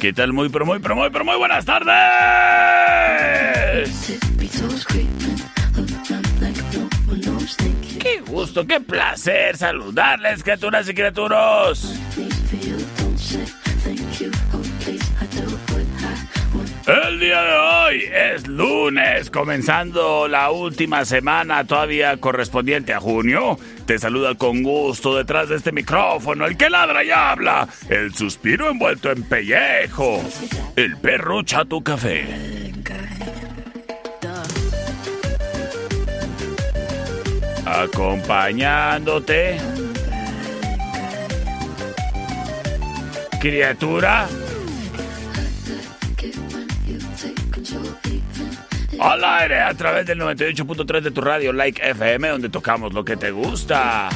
¿Qué tal? Muy, pero muy, pero muy, pero muy buenas tardes. Qué gusto, qué placer saludarles, criaturas y criaturas. El día de hoy es lunes, comenzando la última semana todavía correspondiente a junio. Te saluda con gusto detrás de este micrófono el que ladra y habla, el suspiro envuelto en pellejo, el perro chato café. Acompañándote. Criatura. Al aire a través del 98.3 de tu radio Like FM donde tocamos lo que te gusta.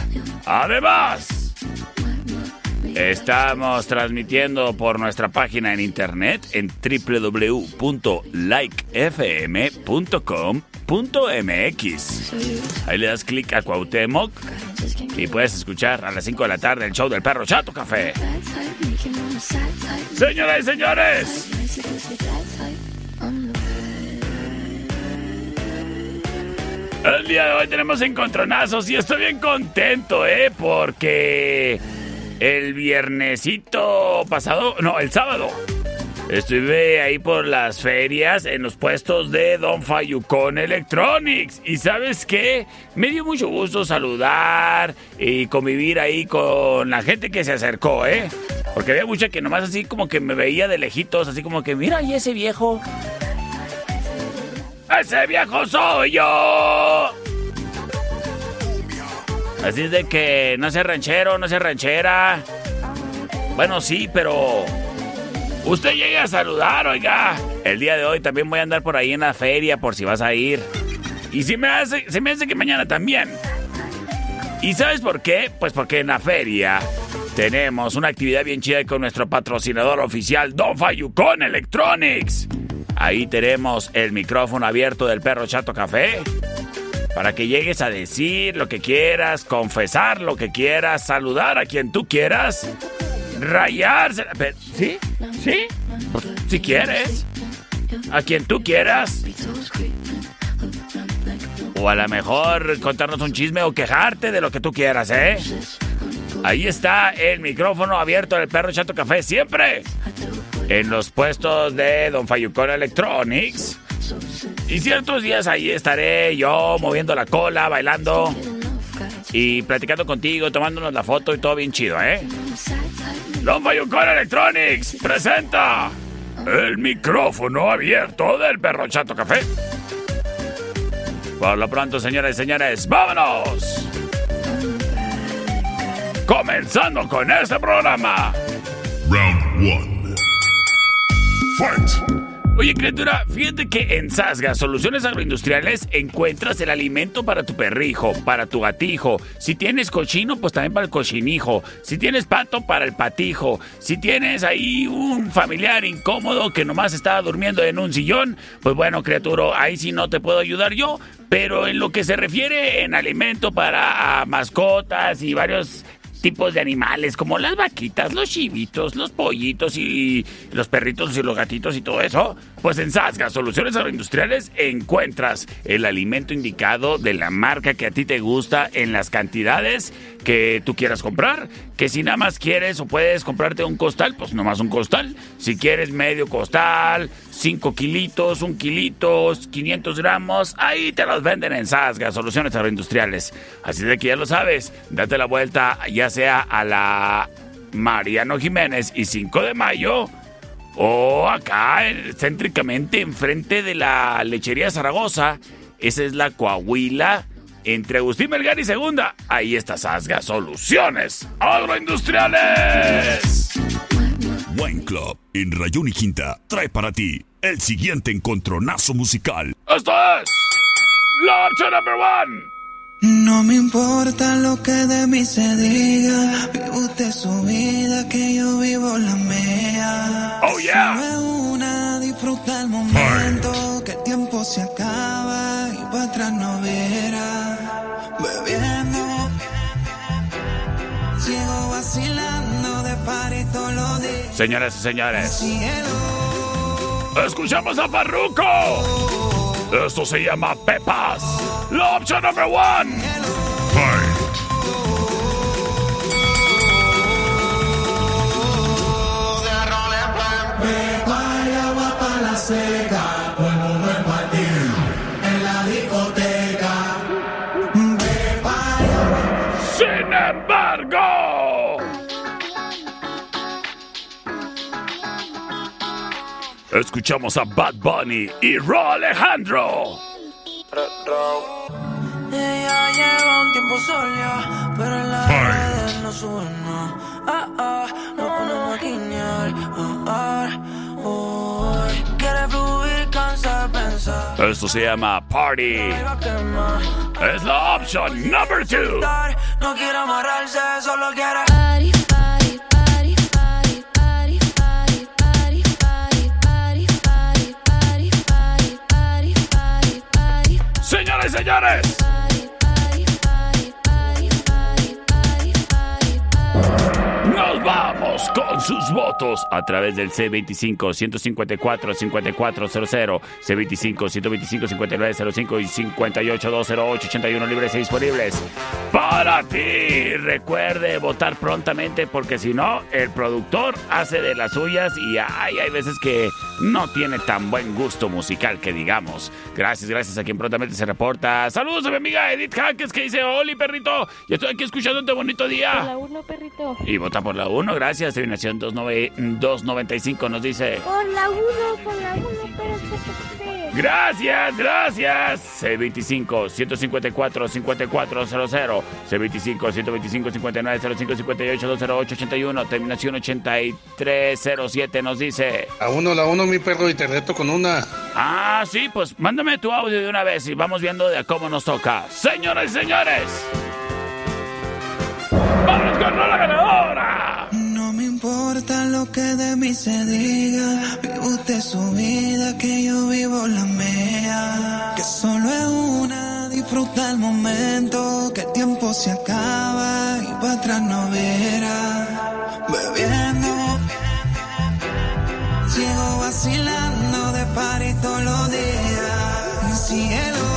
Además, estamos transmitiendo por nuestra página en internet en www.likefm.com.mx. Ahí le das clic a Cuauhtémoc y puedes escuchar a las 5 de la tarde el show del perro Chato Café. Señoras y señores, El día de hoy tenemos encontronazos y estoy bien contento, ¿eh? Porque el viernesito pasado, no, el sábado, estuve ahí por las ferias en los puestos de Don Fayucon Electronics. Y ¿sabes qué? Me dio mucho gusto saludar y convivir ahí con la gente que se acercó, ¿eh? Porque había mucha que nomás así como que me veía de lejitos, así como que, mira, y ese viejo. ¡Ese viejo soy yo! Así es de que no sea ranchero, no sea ranchera. Bueno, sí, pero... Usted llegue a saludar, oiga. El día de hoy también voy a andar por ahí en la feria por si vas a ir. Y si me hace, se me hace que mañana también. ¿Y sabes por qué? Pues porque en la feria tenemos una actividad bien chida con nuestro patrocinador oficial, Don Fayucon Electronics. Ahí tenemos el micrófono abierto del perro Chato Café. Para que llegues a decir lo que quieras, confesar lo que quieras, saludar a quien tú quieras, rayarse. ¿Sí? ¿Sí? Si quieres. A quien tú quieras. O a lo mejor contarnos un chisme o quejarte de lo que tú quieras, ¿eh? Ahí está el micrófono abierto del perro Chato Café siempre en los puestos de Don Fayucon Electronics. Y ciertos días ahí estaré yo moviendo la cola, bailando y platicando contigo, tomándonos la foto y todo bien chido, ¿eh? Don Fayucon Electronics presenta el micrófono abierto del perro Chato Café. Por lo pronto, señoras y señores, ¡vámonos! Comenzando con este programa. Round 1. Oye, criatura, fíjate que en Sasga Soluciones Agroindustriales encuentras el alimento para tu perrijo, para tu gatijo. Si tienes cochino, pues también para el cochinijo. Si tienes pato, para el patijo. Si tienes ahí un familiar incómodo que nomás está durmiendo en un sillón, pues bueno, criatura, ahí sí no te puedo ayudar yo. Pero en lo que se refiere en alimento para mascotas y varios tipos de animales, como las vaquitas, los chivitos, los pollitos y los perritos y los gatitos y todo eso, pues en Sasga Soluciones Agroindustriales encuentras el alimento indicado de la marca que a ti te gusta en las cantidades que tú quieras comprar. Que si nada más quieres o puedes comprarte un costal, pues nomás un costal. Si quieres medio costal, 5 kilitos, un kilito, 500 gramos, ahí te los venden en Sasga Soluciones Agroindustriales. Así de que ya lo sabes, date la vuelta ya sea a la Mariano Jiménez y 5 de mayo o acá, céntricamente, enfrente de la lechería Zaragoza. Esa es la Coahuila. Entre Agustín Melgar y Segunda, ahí está Sasga Soluciones Agroindustriales. Wine Club en Rayón y Quinta trae para ti el siguiente encontronazo musical. Esto es la opción number one. No me importa lo que de mí se diga, vive usted su vida, que yo vivo la mía. Oh yeah. Es una, disfruta el momento, que el tiempo se acaba y para atrás no verá. Bebiendo, sigo vacilando de par y todos los días. Señoras y señores, Cielo, escuchamos a Farruko. Esto se llama Pepas. La opción number one. Sin Escuchamos a Bad Bunny y Ro Alejandro. Ella lleva un tiempo sola, pero en las redes no sube nada. Ah, ah, no ponemos a guiñar. Ah, ah, oh. Quiere fluir, cansa de pensar. Esto se llama Party. Es la opción number two. No quiere amarrarse, solo quiere. Party. nos vamos con sus votos a través del C25-154-5400, C25-125-5905 y 58-208-81 libres y disponibles para ti. Recuerde votar prontamente porque si no, el productor hace de las suyas y ay, hay veces que no tiene tan buen gusto musical que digamos. Gracias, gracias a quien prontamente se reporta. Saludos a mi amiga Edith Jaques que dice, Oli perrito, yo estoy aquí escuchándote bonito día. La uno, perrito. Y vota por la 1, gracias. Terminación 29 295 nos dice. Por la uno, por la uno, pero se Gracias, gracias. C25 154 5400 C25 125 59 05 58 208 81 terminación 8307 nos dice. A uno, la uno, mi perro, y te reto con una. Ah, sí, pues mándame tu audio de una vez y vamos viendo de cómo nos toca. Señoras y señores. ¡Vamos con la ganadora! Importa lo que de mí se diga, vive usted su vida, que yo vivo la mía. Que solo es una, disfruta el momento, que el tiempo se acaba y para atrás no verá. Bebiendo, sigo vacilando de par y todos los días. Cielo.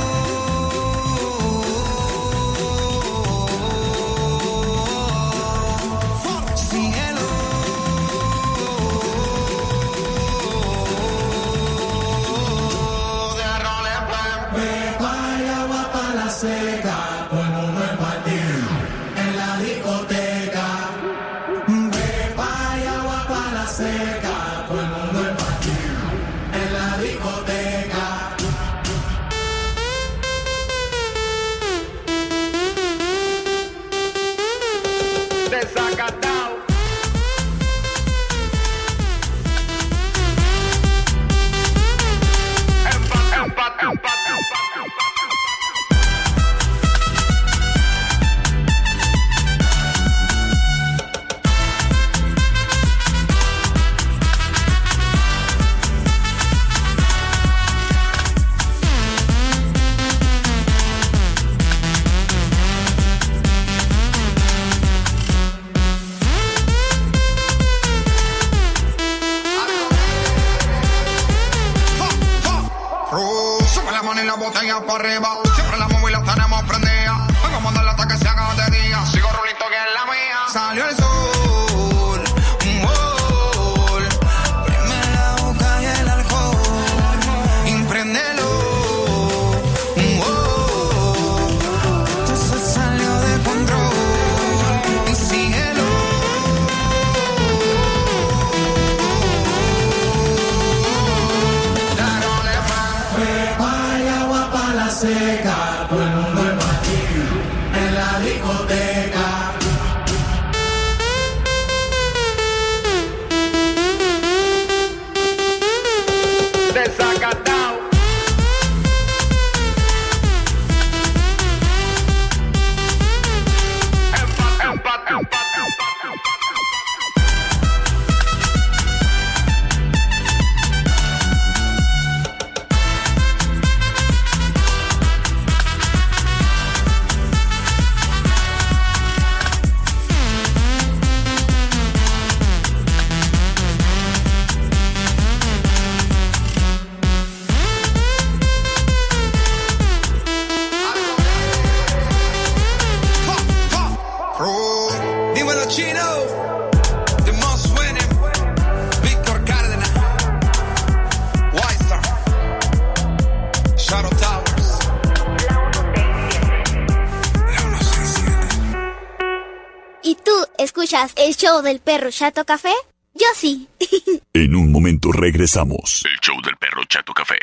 El show del perro Chato Café? Yo sí. En un momento regresamos. El show del perro Chato Café.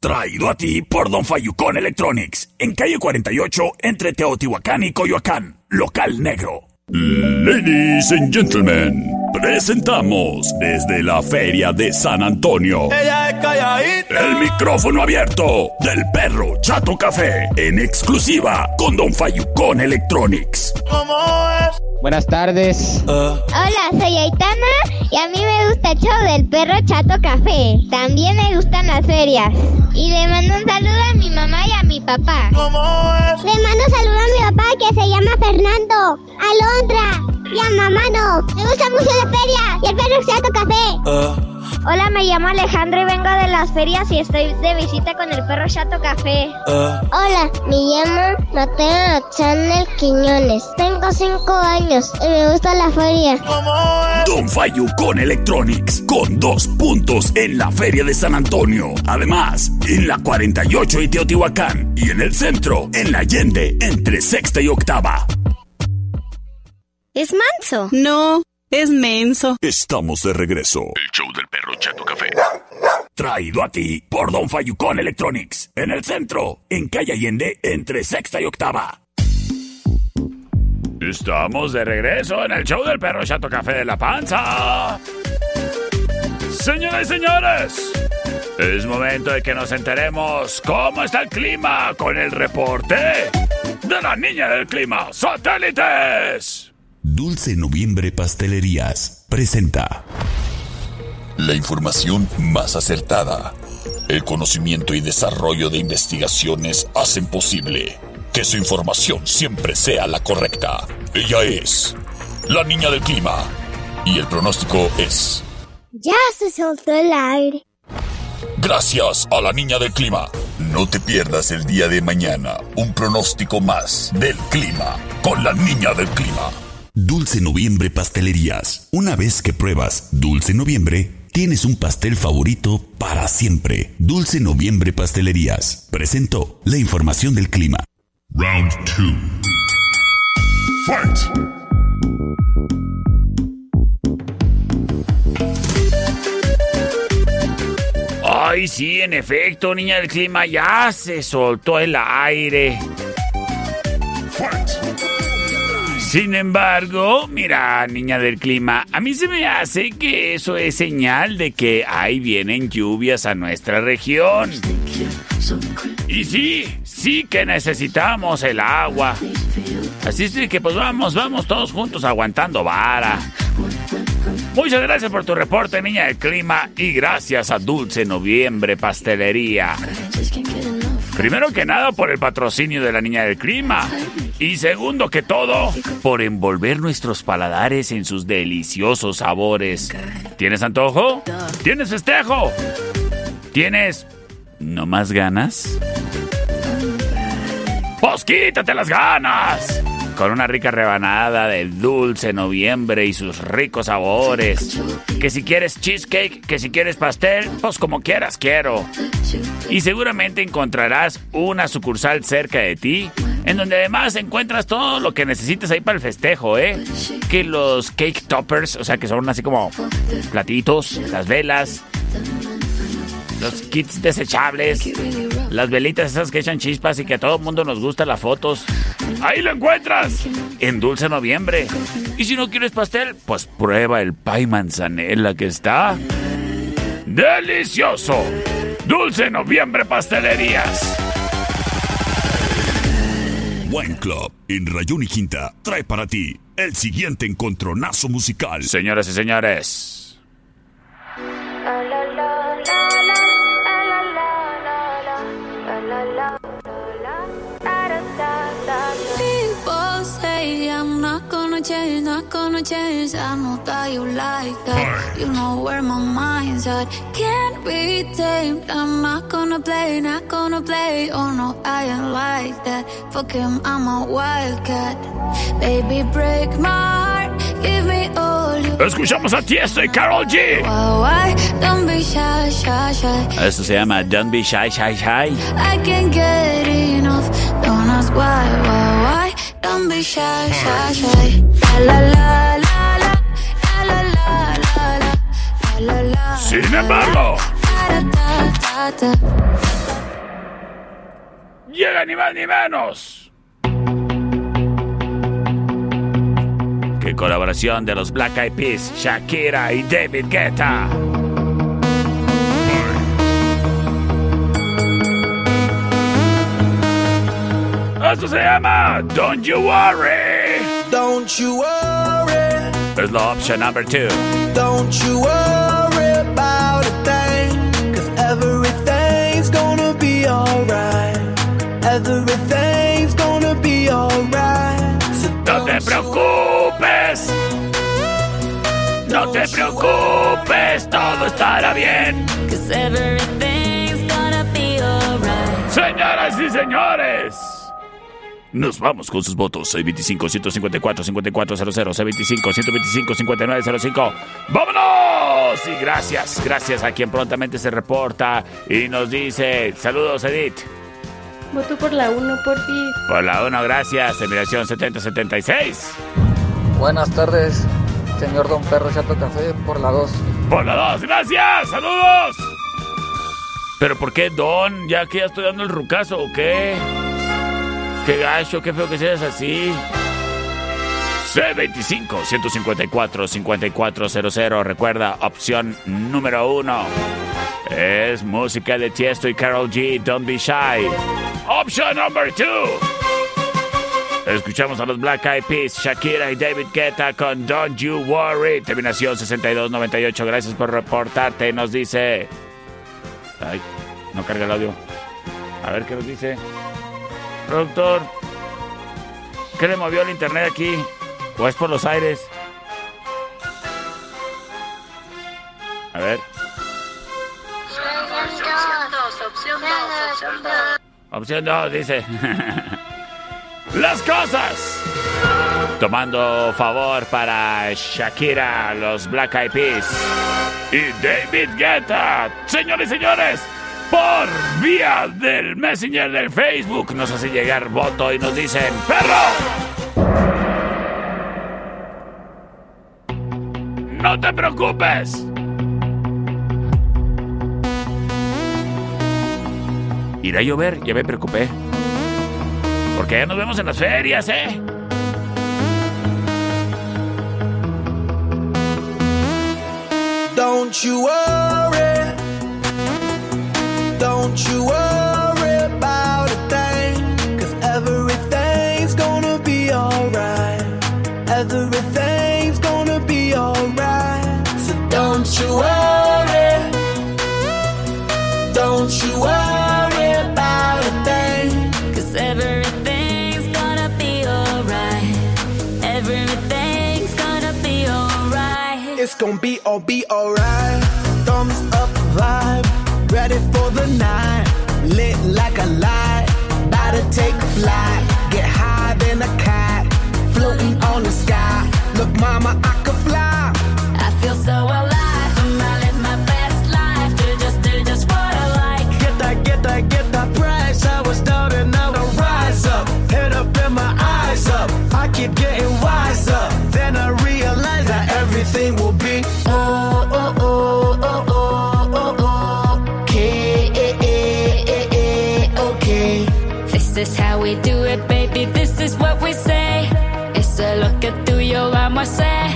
Traído a ti por Don Fayucón Electronics. En calle 48, entre Teotihuacán y Coyoacán. Local negro. Ladies and gentlemen, presentamos desde la Feria de San Antonio. El micrófono abierto del perro Chato Café. En exclusiva con Don Fayucón Electronics. Buenas tardes. Hola, soy Aitana y a mí me gusta el show del perro Chato Café. También me gustan las ferias. Y le mando un saludo a mi mamá y a mi papá. Le mando un saludo a mi papá que se llama Fernando, Alondra y a mamá no. Me gusta mucho la feria y el perro Chato Café. Hola, me llamo Alejandro y vengo de las ferias y estoy de visita con el perro Chato Café. Hola, me llamo Mateo Chanel Quiñones. Tengo 5 años y me gusta la feria. Don Fayucón Electronics con dos puntos en la Feria de San Antonio. Además, en la 48 y Teotihuacán. Y en el centro, en la Allende, entre sexta y octava. ¿Es manso? No, es menso. Estamos de regreso. El show del perro Chato Café. Traído a ti por Don Fayucón Electronics. En el centro, en calle Allende, entre sexta y octava. Estamos de regreso en el show del perro Chato Café de la Panza. Señoras y señores, es momento de que nos enteremos cómo está el clima con el reporte de la niña del clima, satélites. Dulce Noviembre Pastelerías presenta La información más acertada. El conocimiento y desarrollo de investigaciones hacen posible que su información siempre sea la correcta. Ella es la niña del clima. Y el pronóstico es... Ya se soltó el aire. Gracias a la niña del clima. No te pierdas el día de mañana un pronóstico más del clima con la niña del clima. Dulce Noviembre Pastelerías. Una vez que pruebas Dulce Noviembre, tienes un pastel favorito para siempre. Dulce Noviembre Pastelerías. Presentó la información del clima. Round 2. Fight! Ay, sí, en efecto, niña del clima, ya se soltó el aire. Sin embargo, mira, niña del clima, a mí se me hace que eso es señal de que ahí vienen lluvias a nuestra región. Y sí, sí que necesitamos el agua. Así es que pues vamos, vamos todos juntos aguantando vara. Muchas gracias por tu reporte, niña del clima, y gracias a Dulce Noviembre Pastelería. Primero que nada por el patrocinio de la niña del clima. Y segundo que todo, por envolver nuestros paladares en sus deliciosos sabores. ¿Tienes antojo? ¿Tienes festejo? ¿Tienes no más ganas? Pues quítate las ganas. Con una rica rebanada de dulce noviembre y sus ricos sabores. Que si quieres cheesecake, que si quieres pastel, pues como quieras quiero. Y seguramente encontrarás una sucursal cerca de ti, en donde además encuentras todo lo que necesites ahí para el festejo, ¿eh? Que los cake toppers, o sea, que son así como platitos, las velas, los kits desechables, las velitas esas que echan chispas y que a todo el mundo nos gusta las fotos. Ahí lo encuentras en Dulce Noviembre. Y si no quieres pastel, pues prueba el pay manzanela que está delicioso. Dulce Noviembre Pastelerías. Wine Club en Rayón y Quinta trae para ti el siguiente encontronazo musical. Señoras y señores. Change, not gonna change. I know that you like that. You know where my mind's at. Can't be tamed. I'm not gonna play, not gonna play. Oh no, I ain't like that. Fuck him, I'm a wildcat. Baby, break my heart. Give me all you. Escuchamos a Tiesto y Carol G. Why, why? Don't be shy, shy, shy. Esto se llama Don't Be Shy, Shy, Shy. I can't get enough. Don't ask why, why, why. Don't be shy, shy, Sin embargo. Llega ni más ni menos. Que colaboración de los Black Eyed Peas, Shakira y David Guetta. Esto se llama Don't You Worry. Don't you worry, Es la opción number two. don't you worry about a thing, cause everything's gonna be alright. Everything's gonna be alright. So No te don't you preocupes. No te preocupes, todo estará bien. Cause everything's gonna be alright. Señoras y señores. Nos vamos con sus votos. 625-154-5400, 625-125-5905. ¡Vámonos! Y gracias, gracias a quien prontamente se reporta y nos dice, saludos Edith. Voto por la 1, por ti. Por la 1, gracias. Terminación 7076. Buenas tardes, señor Don Perro Chato Café, por la 2. Por la 2, gracias. Saludos. Pero ¿por qué Don? Ya que ya estoy dando el rucazo, ¿o qué? Qué gacho, qué feo que seas así. C25-154-5400. Recuerda, opción número uno. Es música de Tiesto y Carol G. Don't be shy. Option number two. Escuchamos a los Black Eyed Peas, Shakira y David Guetta con Don't You Worry. Terminación 6298. Gracias por reportarte. Nos dice. Ay, no carga el audio. A ver qué nos dice. Productor, ¿qué le movió el internet aquí? ¿O es por los aires? A ver. Opción 2, dice. Las cosas. Tomando favor para Shakira, los Black Eyed Peas y David Guetta. Señores y señores, por vía del Messenger del Facebook nos hace llegar voto y nos dicen, ¡Perro! No te preocupes. ¿Irá a llover? Ya me preocupé. Porque ya nos vemos en las ferias, ¿eh? Don't you worry. It's gonna be all be alright. Night. Lit like a light. By the take a flight, get higher than a cat, floating on the sky. Look, mama, I your arm,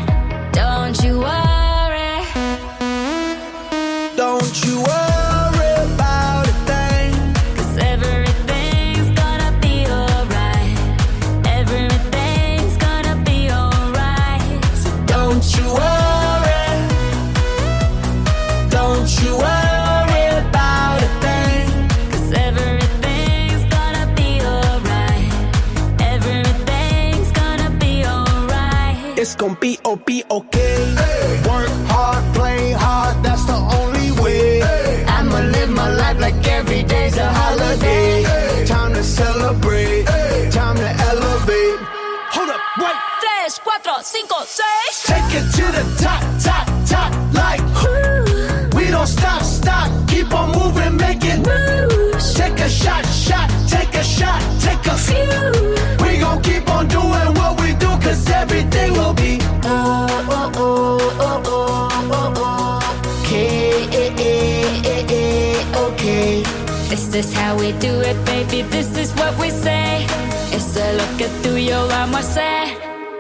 baby. This is what we say. It's a look at through your arm, I say.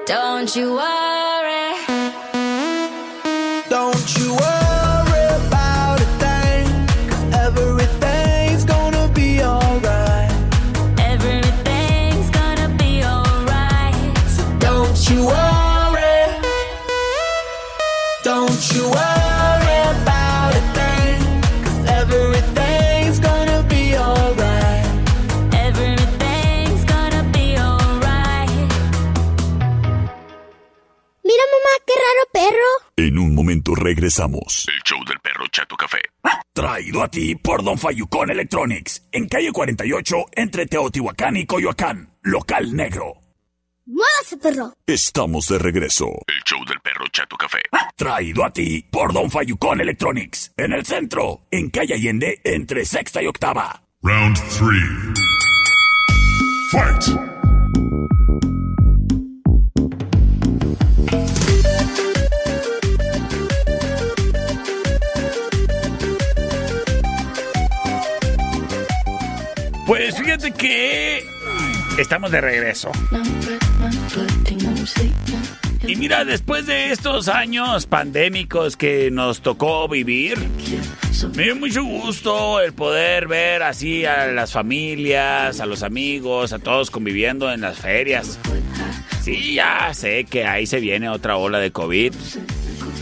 Don't you worry. Regresamos. El show del perro Chato Café. Traído a ti por Don Fayucón Electronics. En calle 48, entre Teotihuacán y Coyoacán. Local negro. Muévase, perro. Estamos de regreso. El show del perro Chato Café. Traído a ti por Don Fayucón Electronics. En el centro, en calle Allende, entre sexta y octava. Round 3. Fight! Pues fíjate que estamos de regreso. Y mira, después de estos años pandémicos que nos tocó vivir, me dio mucho gusto el poder ver así a las familias, a los amigos, a todos conviviendo en las ferias. Sí, ya sé que ahí se viene otra ola de COVID.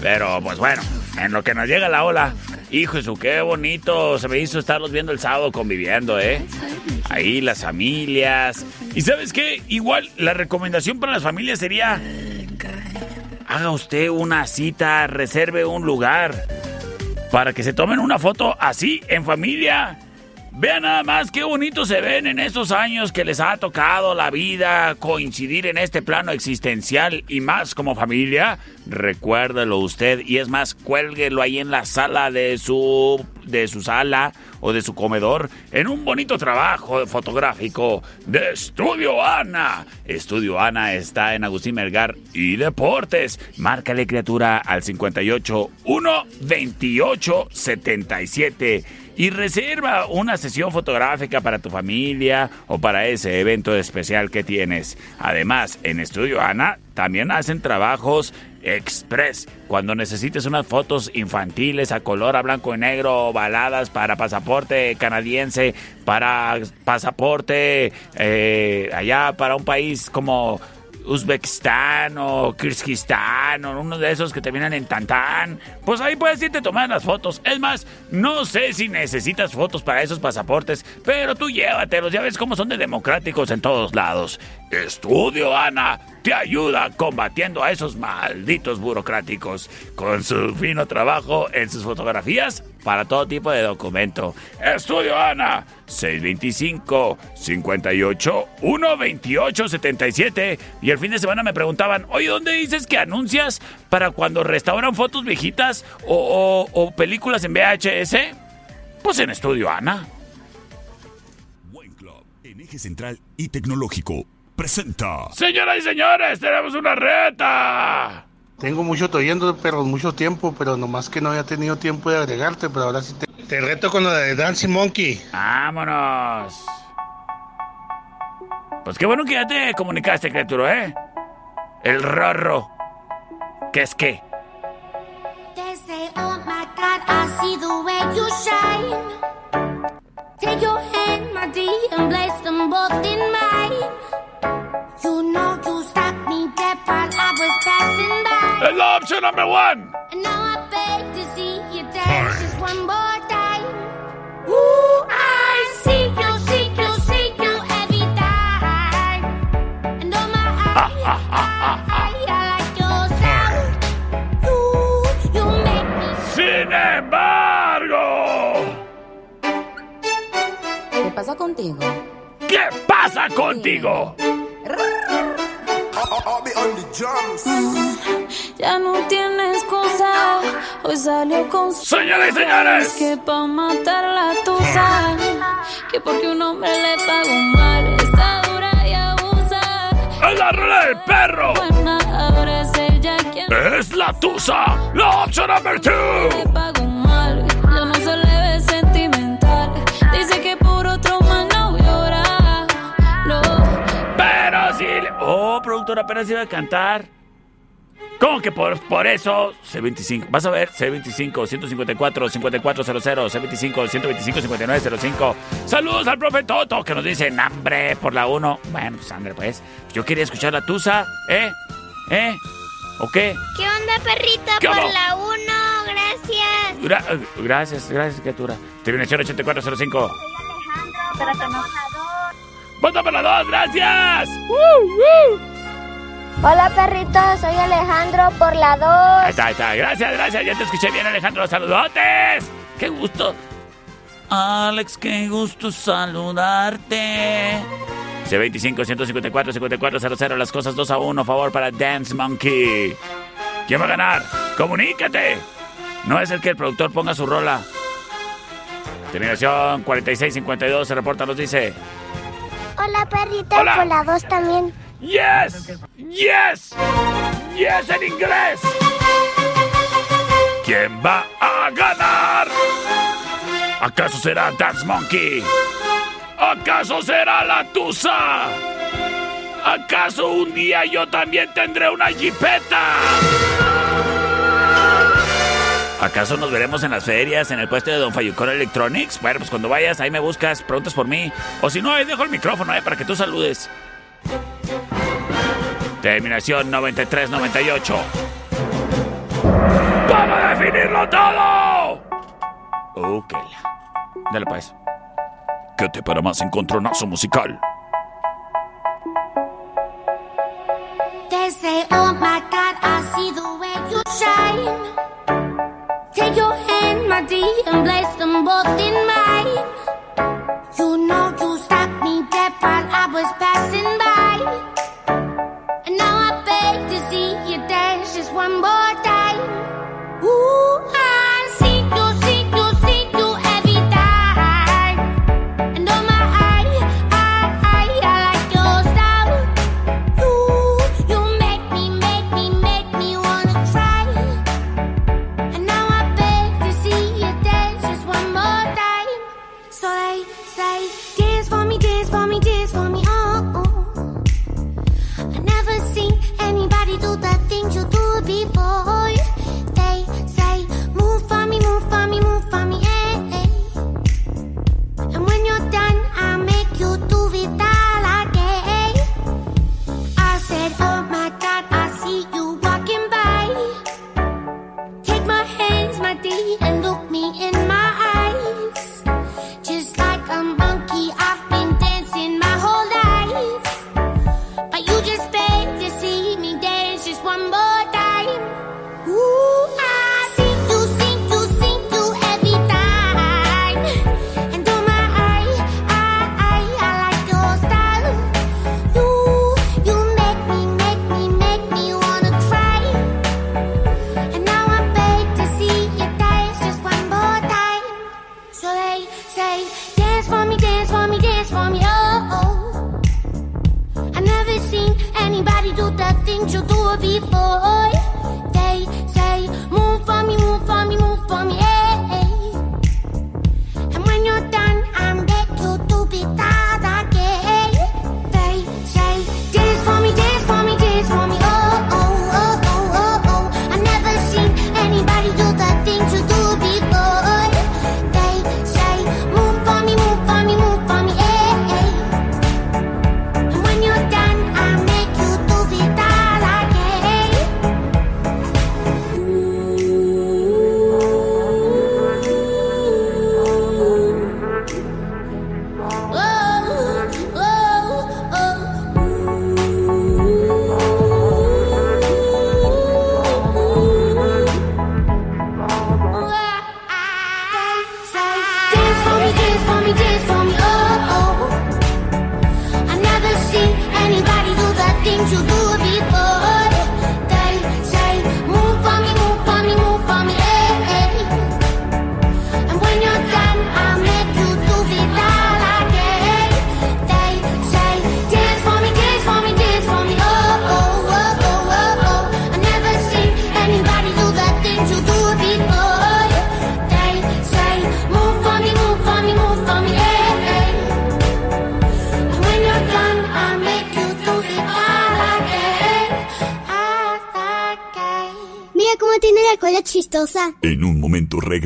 Pero pues bueno, en lo que nos llega la ola, hijo su qué bonito se me hizo estarlos viendo el sábado conviviendo, ¿eh? Ahí las familias. Y sabes qué, igual la recomendación para las familias sería, haga usted una cita, reserve un lugar para que se tomen una foto así en familia. Vean nada más qué bonito se ven en estos años que les ha tocado la vida coincidir en este plano existencial y más como familia. Recuérdelo usted y es más, cuélguelo ahí en la sala de su de su sala o de su comedor en un bonito trabajo fotográfico de Estudio Ana. Estudio Ana está en Agustín Melgar y Deportes. Márcale criatura al 58 1 28 77 y reserva una sesión fotográfica para tu familia o para ese evento especial que tienes. Además, en Estudio Ana también hacen trabajos express. Cuando necesites unas fotos infantiles a color, a blanco y negro, baladas para pasaporte canadiense, para pasaporte eh, allá para un país como Uzbekistán o Kirguistán o uno de esos que te vienen en Tantán, pues ahí puedes irte tomar las fotos. Es más, no sé si necesitas fotos para esos pasaportes, pero tú llévatelos, ya ves cómo son de democráticos en todos lados. Estudio, Ana, te ayuda combatiendo a esos malditos burocráticos con su fino trabajo en sus fotografías para todo tipo de documento. Estudio Ana 625 58 128 77 y el fin de semana me preguntaban, oye, ¿dónde dices que anuncias para cuando restauran fotos viejitas o, o- o películas en VHS? Pues en Estudio Ana. En eje central y tecnológico. Presenta. Señoras y señores, tenemos una reta. Tengo mucho oyendo perros, mucho tiempo, pero nomás que no había tenido tiempo de agregarte, pero ahora sí te... Te reto con lo de Dancing Monkey. Vámonos. Pues qué bueno que ya te comunicaste, criatura, ¿eh? El rorro. ¿Qué es qué? They say, oh my God, I see the way you shine. Take your hand, my dear, and place them both in mine. You know you stopped me dead while I was passing by. Es la opción number one. And now I beg to see you dance just one more time. Ooh, I see you, see you, see you every time. And oh my, I, I, I like your sound. You, you make me Sin embargo, ¿Qué pasa contigo? ¿Qué pasa contigo? Ya no tiene excusa. Hoy salió con su Señoras y señores. Que pa' matar la tusa. Que porque un hombre le pagó mal. Está dura y abusa. ¡Es la rola del perro! Es la tusa. La opción number two. Apenas iba a cantar. ¿Cómo que por, por eso? C25. Vas a ver, C25, 154, 5400, C25, 125, 5905. Saludos al profe Toto que nos dice, hambre por la 1. Bueno, pues hambre, pues. Yo quería escuchar la tusa, ¿eh? ¿Eh? ¿O qué? ¿Qué onda, perrito? ¿Qué Por la 1, gracias. Gra- gracias, gracias, criatura. Terminación 8405. ¡Vota por la 2! ¡Gracias! ¡Uh, uh! Hola, perrito, soy Alejandro por la 2. Ahí está, ahí está. Gracias, gracias. Ya te escuché bien, Alejandro. ¡Saludotes! ¡Qué gusto! Alex, qué gusto saludarte. C25 154 5400 las cosas 2 a 1, favor para Dance Monkey. ¿Quién va a ganar? ¡Comunícate! No es el que el productor ponga su rola. Terminación 4652 se reporta, nos dice. Hola, perrito, Hola. por la 2 también. ¡Yes! ¡Yes! ¡Yes en inglés! ¿Quién va a ganar? ¿Acaso será Dance Monkey? ¿Acaso será la Tusa? ¿Acaso un día yo también tendré una jipeta? ¿Acaso nos veremos en las ferias, en el puesto de Don Fayucón Electronics? Bueno, pues cuando vayas, ahí me buscas, preguntas por mí. O si no, ahí dejo el micrófono, eh, para que tú saludes. Terminación 9398. ¡Vamos a definirlo todo! Ok. Dale pues. Quédate para más encontronazo musical. They oh my God, I see the way you shine. Take your hand, my dear, and place them both in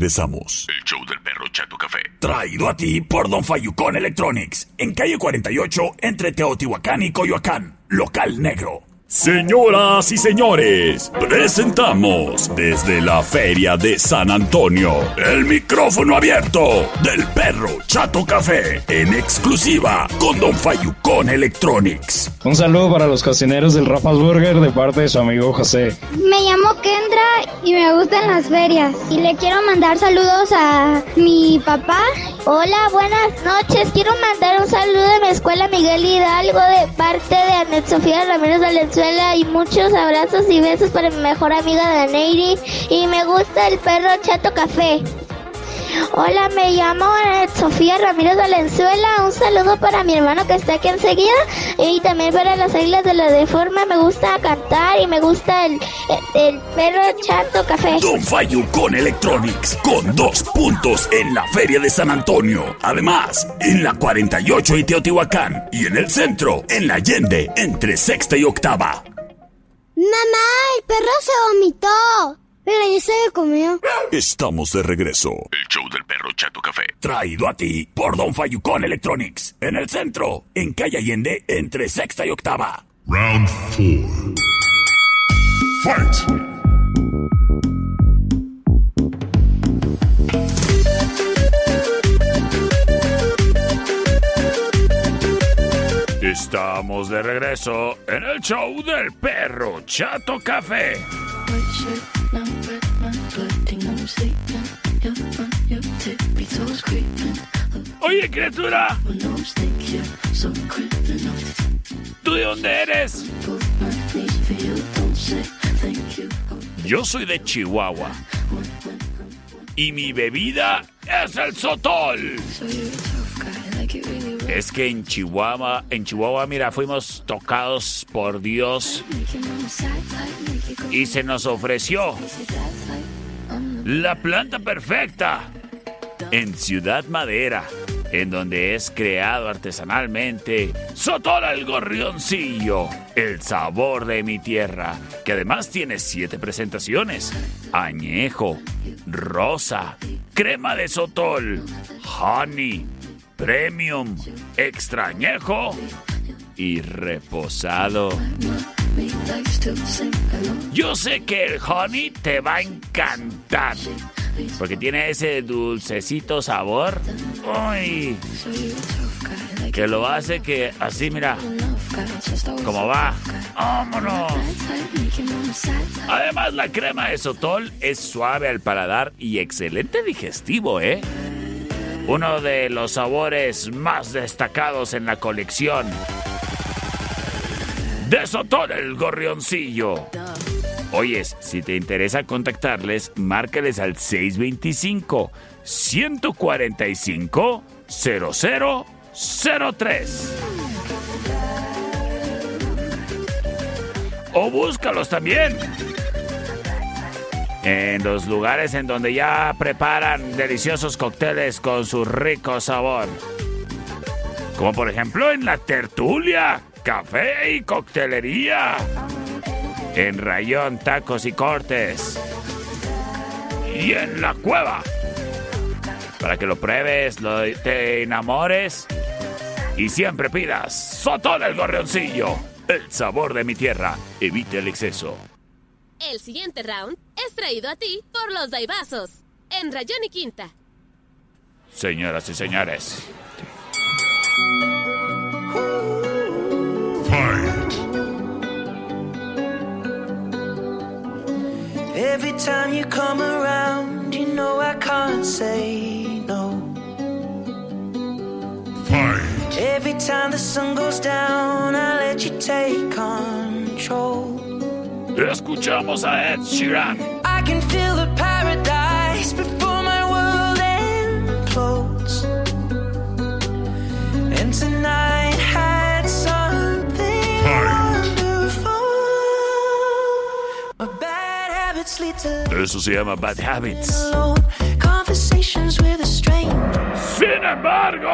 regresamos. El show del perro Chato Café. Traído a ti por Don Fayucón Electronics. En calle 48, entre Teotihuacán y Coyoacán. Local negro. Señoras y señores, presentamos desde la Feria de San Antonio el micrófono abierto del perro Chato Café en exclusiva con Don Fayucón Electronics. Un saludo para los cocineros del Rafa's Burger de parte de su amigo José. Me llamo Kendra y me gustan las ferias. Y le quiero mandar saludos a mi papá. Hola, buenas noches. Quiero mandar un saludo de mi escuela Miguel Hidalgo de parte de Anet Sofía Ramírez Valenzuela y muchos abrazos y besos para mi mejor amiga Daneiri y me gusta el perro Chato Café. Hola, me llamo Sofía Ramírez Valenzuela. Un saludo para mi hermano que está aquí enseguida y también para las islas de la deforma. Me gusta cantar y me gusta el, el, perro chato café. Don Fayu con Electronics, con dos puntos en la Feria de San Antonio. Además, en la 48 y Teotihuacán y en el centro, en la Allende, entre sexta y octava. Mamá, el perro se vomitó. Pero ya se comió. Estamos de regreso. El show del perro Chato Café. Traído a ti por Don Fayucón Electronics. En el centro, en calle Allende, entre sexta y octava. Round 4. Fight! Estamos de regreso en el show del perro Chato Café. Oye, criatura. ¿Tú de dónde eres? Yo soy de Chihuahua. Y mi bebida es el sotol. Es que en Chihuahua, en Chihuahua, mira, fuimos tocados por Dios y se nos ofreció la planta perfecta en Ciudad Madera, en donde es creado artesanalmente Sotola el Gorrioncillo, el sabor de mi tierra, que además tiene siete presentaciones: añejo, rosa, crema de sotol, honey premium, extrañejo y reposado. Yo sé que el honey te va a encantar. Porque tiene ese dulcecito sabor. ¡Uy! Que lo hace que así, mira. Como va. ¡Vámonos! Además, la crema de sotol es suave al paladar y excelente digestivo, ¿eh? uno de los sabores más destacados en la colección. De Sotol el Gorrioncillo. Oyes, si te interesa contactarles, márcales al 625 145 0003. O búscalos también en los lugares en donde ya preparan deliciosos cócteles con su rico sabor. Como por ejemplo en la tertulia, café y coctelería. En Rayón Tacos y Cortes. Y en la cueva. Para que lo pruebes, lo, te enamores y siempre pidas Sotón el Gorrioncillo. El sabor de mi tierra. Evite el exceso. El siguiente round es traído a ti por los Daibazos, en Rayón y Quinta. Señoras y señores. Every time you come around, you know I can't say no. Fight! Every time the sun goes down, I let you take control. Escuchamos a Ed Sheeran. I can feel the Eso se llama Bad Habits. alone conversations with a stranger. Sin embargo.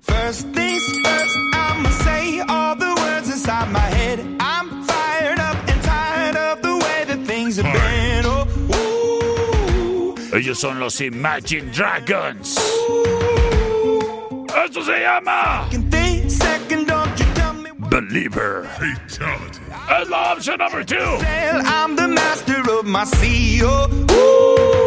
First things first, I'ma say all the words inside my head. I'm fired up and tired of the way that things have been. Oh, Ellos son los Imagine Dragons. Esto se llama second, second, don't you tell me what Believer. Fatality. Es la opción number two. Well, I'm the master of my sea. Oh, ooh,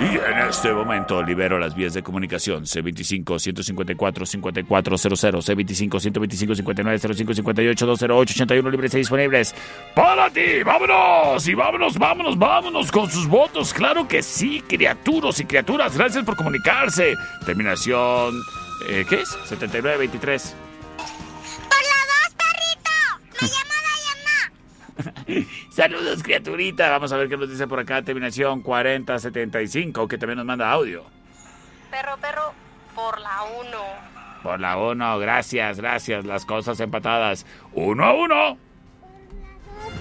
Y en este momento libero las vías de comunicación C25-154-5400, C25-125-59-05-58-208-81 libres y disponibles para ti. ¡Vámonos! Y vámonos, vámonos, vámonos con sus votos. Claro que sí, criaturas y criaturas. Gracias por comunicarse. Terminación, eh, ¿qué es? 7923. Por la dos, perrito. Me llamo Dayana. Saludos, criaturita. Vamos a ver qué nos dice por acá. Terminación 4075, que también nos manda audio. Perro, perro, por la uno. Por la 1, gracias, gracias. Las cosas empatadas. Uno a uno.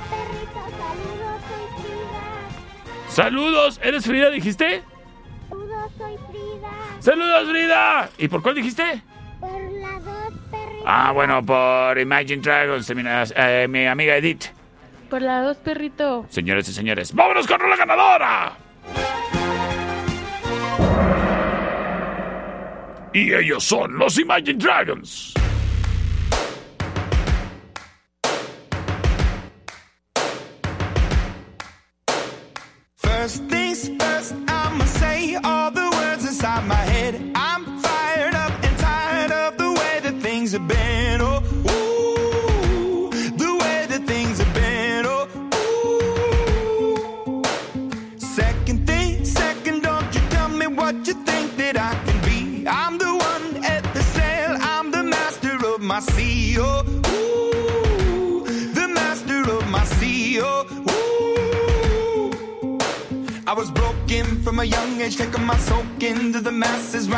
Perrito, saludos, soy Frida. Saludos. ¿Eres Frida, dijiste? Saludos, soy Frida. Saludos, Frida. ¿Y por cuál dijiste? Por la dos, perrito. Ah, bueno, por Imagine Dragons, eh, mi amiga Edith. Por la dos, perrito. Señores y señores, vámonos con la ganadora. Y ellos son los Imagine Dragons.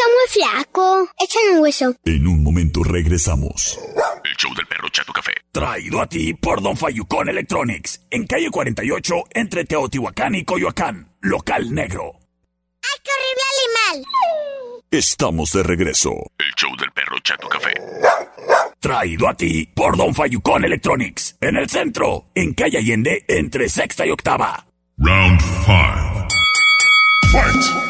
Está muy flaco. Échale un hueso. En un momento regresamos. El show del perro Chato Café. Traído a ti por Don Fayucón Electronics, en calle 48, entre Teotihuacán y Coyoacán, local negro. ¡Ay, qué horrible animal! Estamos de regreso. El show del perro Chato Café. Traído a ti por Don Fayucón Electronics, en el centro, en calle Allende, entre sexta y octava. Round 5. Fight.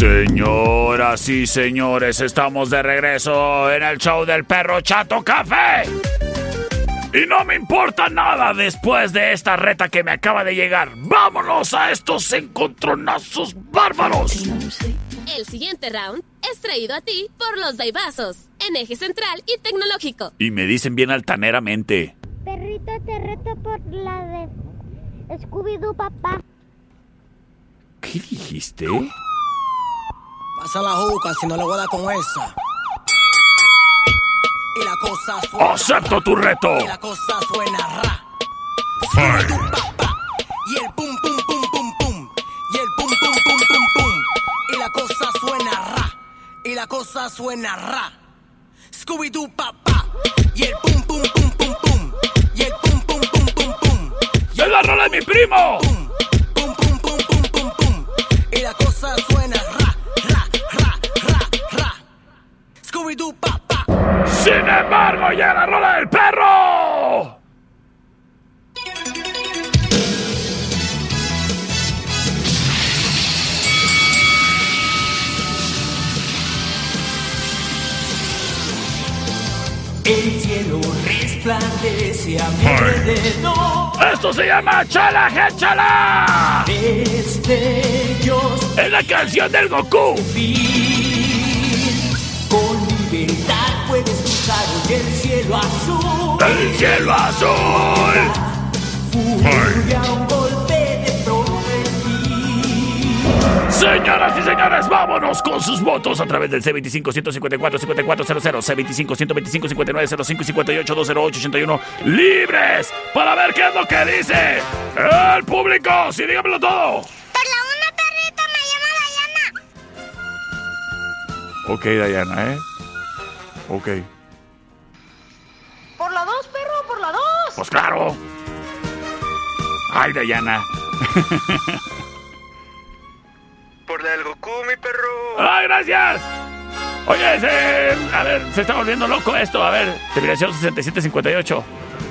Señoras y señores, estamos de regreso en el show del perro Chato Café. Y no me importa nada después de esta reta que me acaba de llegar. ¡Vámonos a estos encontronazos bárbaros! El siguiente round es traído a ti por los Daibazos, en eje central y tecnológico. Y me dicen bien altaneramente. Perrito, te reto por la de Scooby-Doo, papá. ¿Qué dijiste? Pasa la juca si no le voy a dar con esa. Y la cosa suena. ¡Acepto tu reto! Y la cosa suena ra. Fight. Y el pum pum pum pum pum. Y el pum pum pum pum pum. Y la cosa suena ra. Y la cosa suena ra. Scooby Doo papá. Y el pum pum pum pum pum. Y el pum pum pum pum pum. ¡Es la rola de mi primo! Pum pum pum pum pum pum. Y la cosa suena ra Scooby Doo papá. ¡Sin embargo, llega la rola del perro! El cielo resplandece a mi alrededor. ¡Esto se llama Chala Chala! Destellos ¡Es la canción del Goku! fin. Puedes cruzar hoy el cielo azul. ¡El cielo azul! Furia, un golpe de. Señoras y señores, vámonos con sus votos a través del C25-154-5400, C25-125-5905 y 58-208-81 libres para ver qué es lo que dice el público. Sí, dígamelo todo. Por la una, perrito, me llama Dayana. Ok, Dayana, ¿eh? Ok. Por la dos, perro, por la dos. Pues claro. Ay, Dayana. Por la del Goku, mi perro. ¡Ay, gracias! Oye, se- a ver, se está volviendo loco esto. A ver, terminación 6758.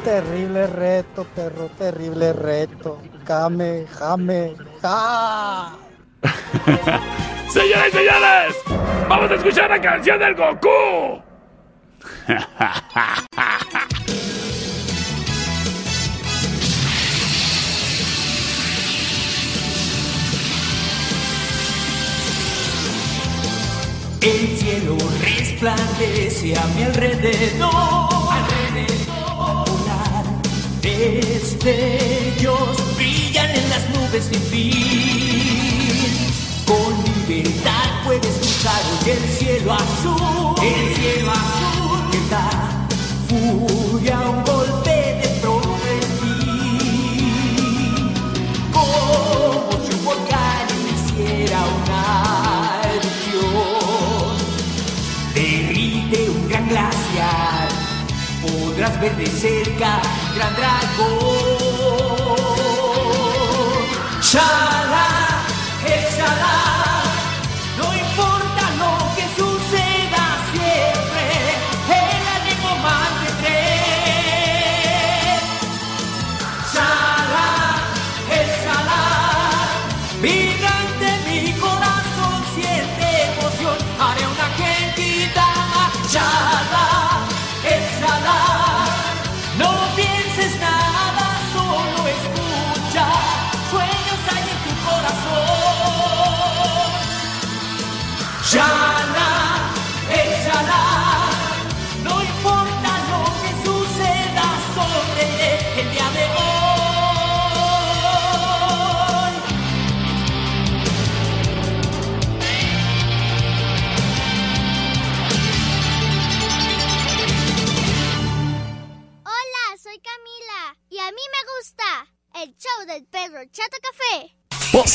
Terrible reto, perro, terrible reto. Jame, jame, ja. Señores y señores, vamos a escuchar la canción del Goku. El cielo resplandece a mi alrededor. Alrededor. Destellos brillan en las nubes sin fin. Con libertad puedes cruzar el cielo azul. El cielo azul. Furia, un golpe de progresir. Como si un volcán hiciera una erupción. Derrite un gran glaciar, podrás ver de cerca gran dragón.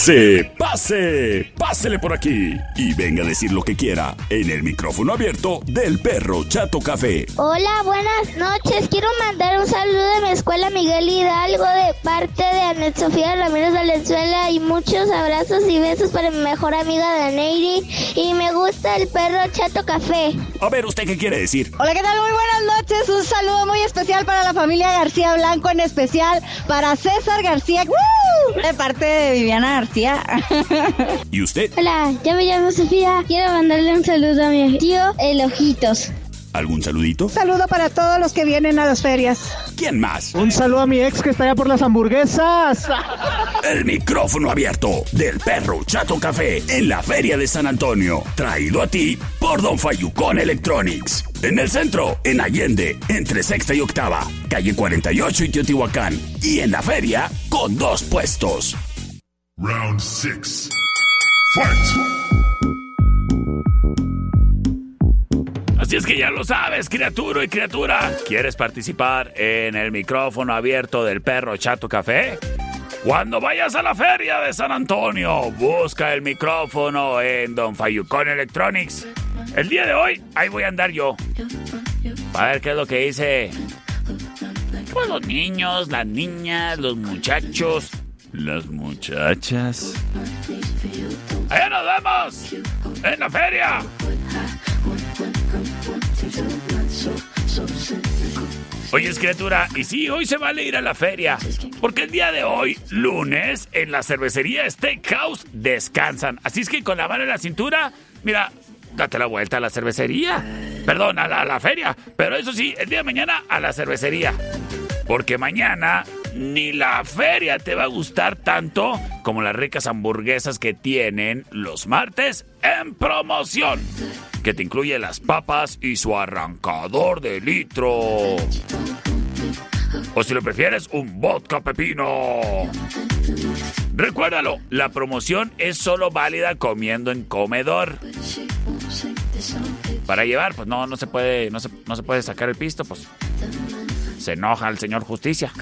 Pase, pase, pásele por aquí y venga a decir lo que quiera en el micrófono abierto del perro Chato Café. Hola, buenas noches. Quiero mandar un saludo de mi escuela Miguel Hidalgo de parte de Anet Sofía Ramírez Valenzuela y muchos abrazos y besos para mi mejor amiga Daneiri y me gusta el perro Chato Café. A ver, ¿usted qué quiere decir? Hola, ¿qué tal? Muy buenas noches. Un saludo muy especial para la familia García Blanco, en especial para César García, ¡Woo! de parte de Viviana García. ¿Y usted? Hola, yo me llamo Sofía. Quiero mandarle un saludo a mi tío El Ojitos. ¿Algún saludito? Saludo para todos los que vienen a las ferias. ¿Quién más? Un saludo a mi ex que está allá por las hamburguesas. El micrófono abierto del perro Chato Café en la Feria de San Antonio. Traído a ti por Don Fayucón Electronics. En el centro, en Allende, entre sexta y octava, calle 48 y Teotihuacán. Y en la feria, con dos puestos. Round 6. Así es que ya lo sabes, criatura y criatura. ¿Quieres participar en el micrófono abierto del perro Chato Café? Cuando vayas a la feria de San Antonio, busca el micrófono en Don Fayucón Electronics. El día de hoy, ahí voy a andar yo. A ver qué es lo que dice. Pues los niños, las niñas, los muchachos, las muchachas. ¡Allá nos vemos! ¡En la feria! Oye, criatura, y sí, hoy se vale ir a la feria, porque el día de hoy, lunes, en la cervecería Steakhouse descansan. Así es que con la mano en la cintura, mira, date la vuelta a la cervecería. Perdón, a la, a la feria. Pero eso sí, el día de mañana a la cervecería. Porque mañana ni la feria te va a gustar tanto como las ricas hamburguesas que tienen los martes en promoción. Que te incluye las papas y su arrancador de litro. O si lo prefieres, un vodka pepino. Recuérdalo, la promoción es solo válida comiendo en comedor. Para llevar, pues no, no se puede, no se, no se puede sacar el pisto, pues se enoja el señor justicia.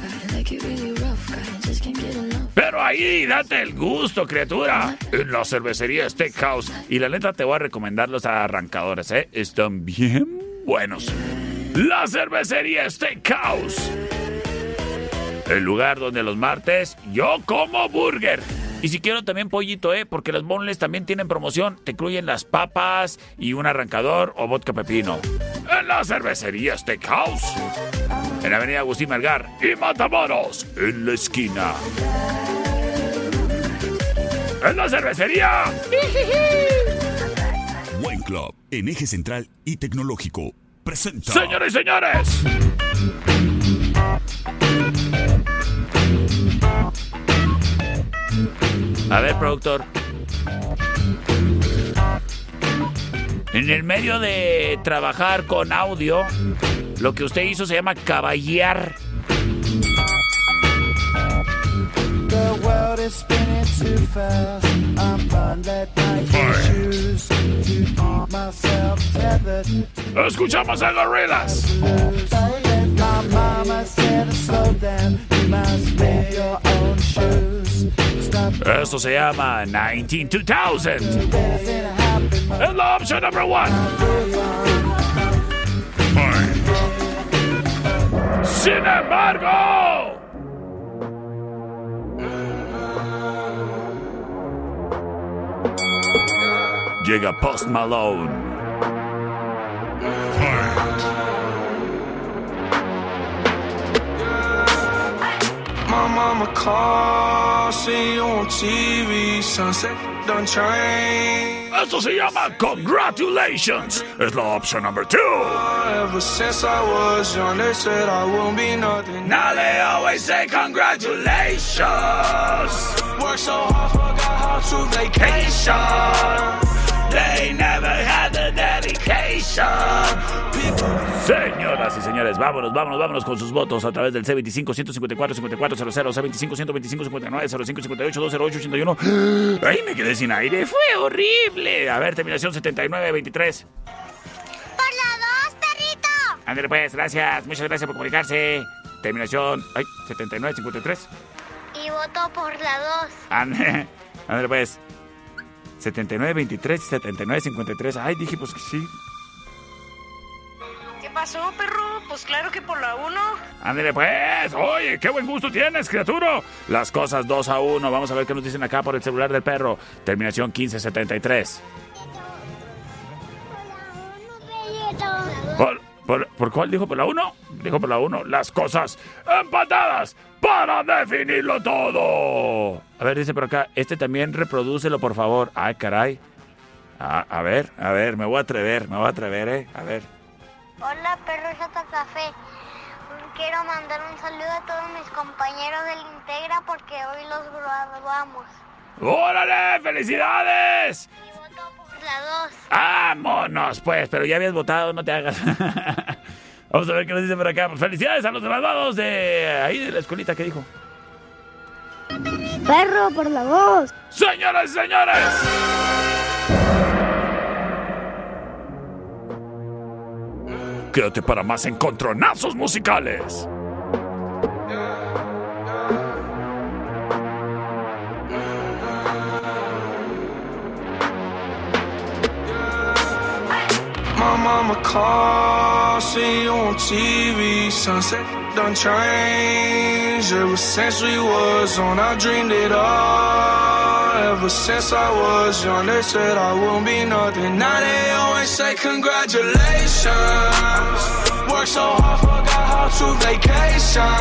Pero ahí date el gusto, criatura. En la cervecería Steakhouse. Y la neta te voy a recomendar los arrancadores, ¿eh? Están bien buenos. La cervecería Steakhouse. El lugar donde los martes yo como burger. Y si quiero también pollito, ¿eh? Porque los bonles también tienen promoción. Te incluyen las papas y un arrancador o vodka pepino. En la cervecería Steakhouse. En la avenida Agustín Melgar y Matamoros. En la esquina. En la cervecería. Buen Club, en eje central y tecnológico. Presenta. Señores y señores. A ver, productor. En el medio de trabajar con audio, lo que usted hizo se llama caballear. Escuchamos a Gorillaz. Esto se llama 192000. Es la opción número one. Sin embargo. Llega Post Malone. My mama called, see you on TV, sunset done change. Esto se llama Congratulations. Es la opción number two. Ever since I was young, they said I won't be nothing. Now they always say congratulations. Work so hard, forgot how to vacation. They never had the dedication. Señoras y señores, vámonos, vámonos, vámonos con sus votos a través del C25-154-5400, C25-125-59-0558-208-81. ¡Ay, me quedé sin aire! ¡Fue horrible! A ver, terminación 79-23. Por la dos, perrito. Ándale pues, gracias. Muchas gracias por comunicarse. Terminación, ay, 79-53. Y voy voto por la 2. Ande, Ándale, pues. 79, 23, 79, 53. Ay, dije, pues que sí. ¿Qué pasó, perro? Pues claro que por la 1. Ándale, pues. Oye, qué buen gusto tienes, criatura. Las cosas 2 a 1. Vamos a ver qué nos dicen acá por el celular del perro. Terminación 1573. ¿Por, por, por cuál dijo? ¿Por la 1? Dijo por la 1. Las cosas empatadas para definirlo todo. A ver, dice por acá. Este también reprodúcelo, por favor. Ay, caray. A ver, a ver, me voy a atrever, me voy a atrever, ¿eh? A ver. Hola, perro Chato Café. Quiero mandar un saludo a todos mis compañeros del Integra porque hoy los graduamos. ¡Órale! ¡Felicidades! La 2. ¡Vámonos, pues! Pero ya habías votado, no te hagas. Vamos a ver qué nos dice por acá. ¡Felicidades a los graduados de ahí de la escuelita! ¿Qué dijo? Perro por la voz. ¡Señoras y señores! Quédate para más encontronazos musicales. My mama call, see done changed. Ever since we was on, I dreamed it all. Ever since I was young, they said I wouldn't be nothing. Now they always say congratulations. Worked so hard, forgot how to vacation.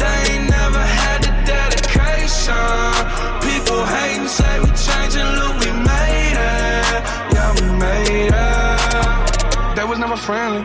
They ain't never had the dedication. People hating, say we changing, look, we made it. Yeah, we made it. They was never friendly,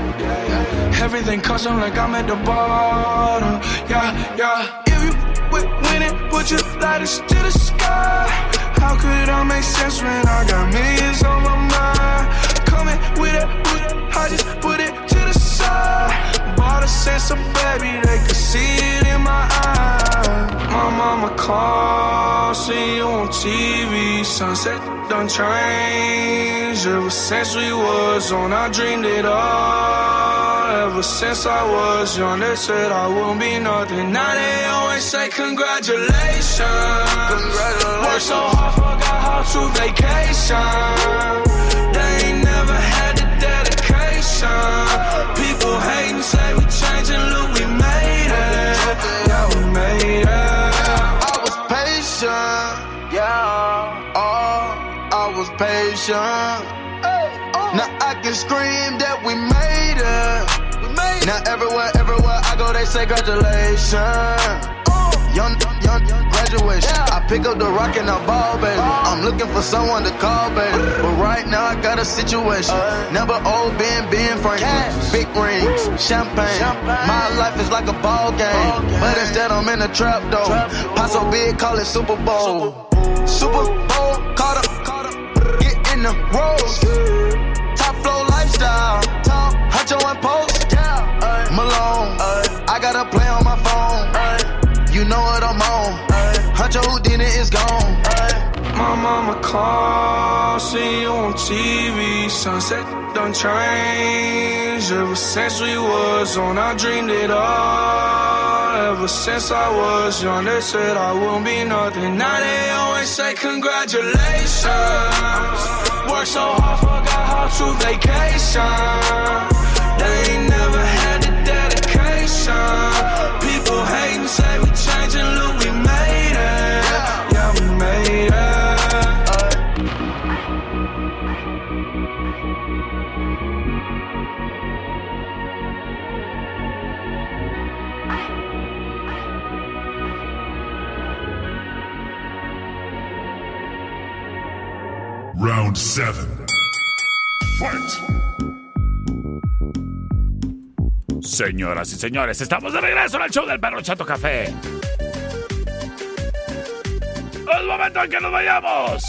Everything custom like I'm at the bottom. Yeah, yeah. If you with winning, put your lighters to the sky. How could I make sense when I got millions on my mind? Coming with it, with it, I just put it to the side. Bought a baby, they could see it in my eyes. My mama called, see you on TV. Sunset done changed. Ever since we was on, I dreamed it all. Ever since I was young, they said I wouldn't be nothing. Now they always say congratulations. Congratulations. Worked so hard, forgot how to vacation. They ain't never had dedication. People hating, say we changing, look, we made it. Yeah, we made it. I was patient, yeah. Oh, I was patient. Now I can scream that we made it. Now everywhere, everywhere I go, they say congratulations. Young, young, young graduation. I pick up the rock and I ball, baby. I'm looking for someone to call, baby. But right now I got a situation. Never old Ben, Ben Franklin. Big rings, champagne. My life is like a ball game. But instead I'm in a trap though. Pot so big, call it Super Bowl. Super Bowl, caught up, caught up. Get in the rolls. Top flow lifestyle. Top, Huncho and post. Huncho Houdini is gone. My mama called, see you on TV. Sunset done changed. Ever since we was on, I dreamed it all. Ever since I was young, they said I wouldn't be nothing. Now they always say congratulations. Work so hard, forgot how to vacation. They ain't never had the dedication. People hating, say we changing, look, we made Round seven. Fight. Señoras y señores, estamos de regreso en el show del perro Chato Café. Es momento en que nos vayamos.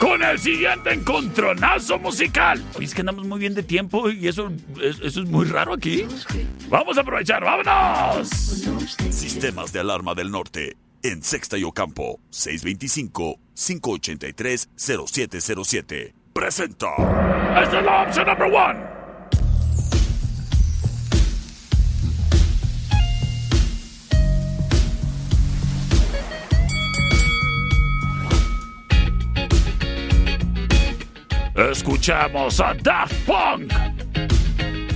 Con el siguiente encontronazo musical. Oye, es que andamos muy bien de tiempo y eso, eso es muy raro aquí. Vamos a aprovechar, vámonos. Sistemas de alarma del norte. En Sexta y Ocampo, 625-583-0707. Presenta. Esta es la opción number one. Escuchamos a Daft Punk,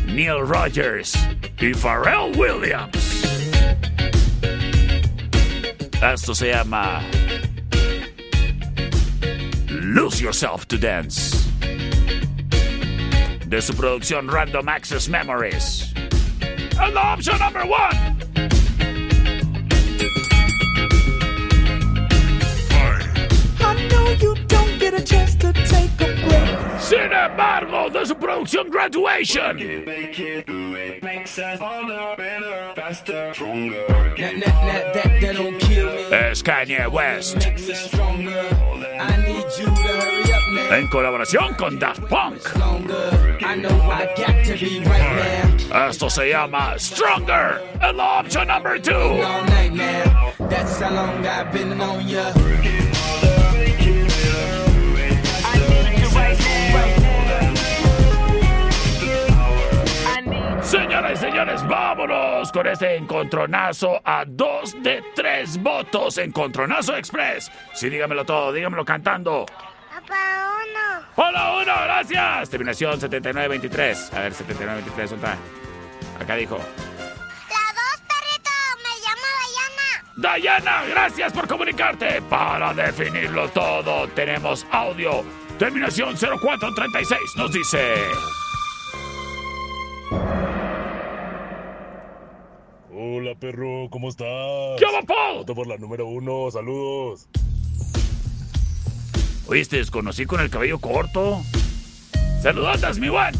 Neil Rogers y Pharrell Williams. Esto se llama Lose Yourself to Dance. De su producción Random Access Memories. And la opción number one. I know you don't get a chance to take a break. Sin embargo, de su producción Graduation es Kanye West. En colaboración con Daft Punk. Esto se llama Stronger. En la opción número 2. Señoras y señores, vámonos con este encontronazo a dos de tres votos. Encontronazo Express. Sí, dígamelo todo, dígamelo cantando. Papá, uno. Hola, uno, gracias. Terminación 7923. A ver, 7923, ¿dónde está? Acá dijo. La dos, perrito. Me llamo Dayana. Dayana, gracias por comunicarte. Para definirlo todo, tenemos audio. Terminación 0436 nos dice. Hola perro, ¿cómo estás? ¿Qué va, por la número uno, saludos. Oye, te desconocí con el cabello corto. Saludotas, mi Juan.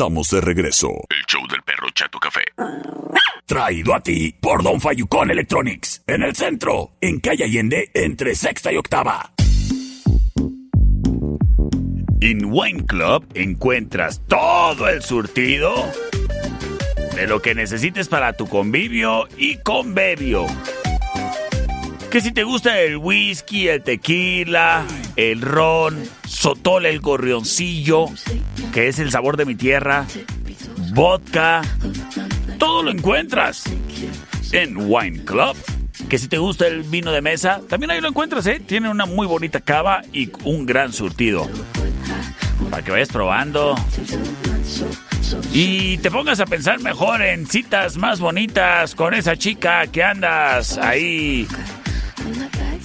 Estamos de regreso. El show del perro Chato Café. Traído a ti por Don Fayucón Electronics. En el centro, en calle Allende, entre sexta y octava. En Wine Club encuentras todo el surtido de lo que necesites para tu convivio y convivio. Que si te gusta el whisky, el tequila, el ron, sotol, el gorrioncillo, que es el sabor de mi tierra, vodka, todo lo encuentras en Wine Club. Que si te gusta el vino de mesa, también ahí lo encuentras, ¿eh? Tiene una muy bonita cava y un gran surtido. Para que vayas probando. Y te pongas a pensar mejor en citas más bonitas con esa chica que andas ahí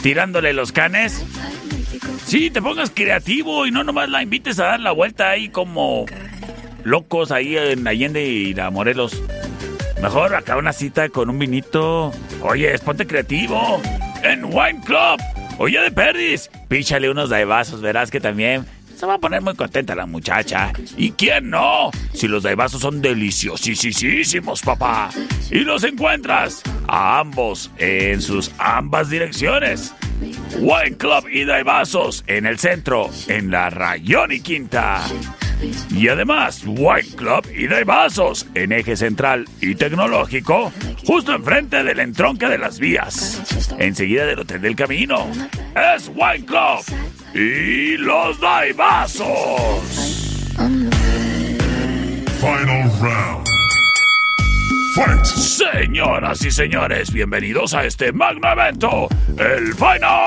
tirándole los canes. Sí, te pongas creativo y no nomás la invites a dar la vuelta ahí como locos ahí en Allende y la Morelos. Mejor acá una cita con un vinito. Oye, ponte creativo. En Wine Club. Oye, de perdis. Píchale unos daibazos, verás que también se va a poner muy contenta la muchacha. ¿Y quién no? Si los daibazos son deliciosísimos, papá. Y los encuentras a ambos en sus ambas direcciones. Wine Club y Daibazos en el centro, en la Rayón y Quinta. Y además, Wine Club y Daibazos en eje central y tecnológico, justo enfrente del entronque de las vías, enseguida del Hotel del Camino. Es Wine Club y los Daibazos. Final round. Fight. Señoras y señores, bienvenidos a este magno evento, el Final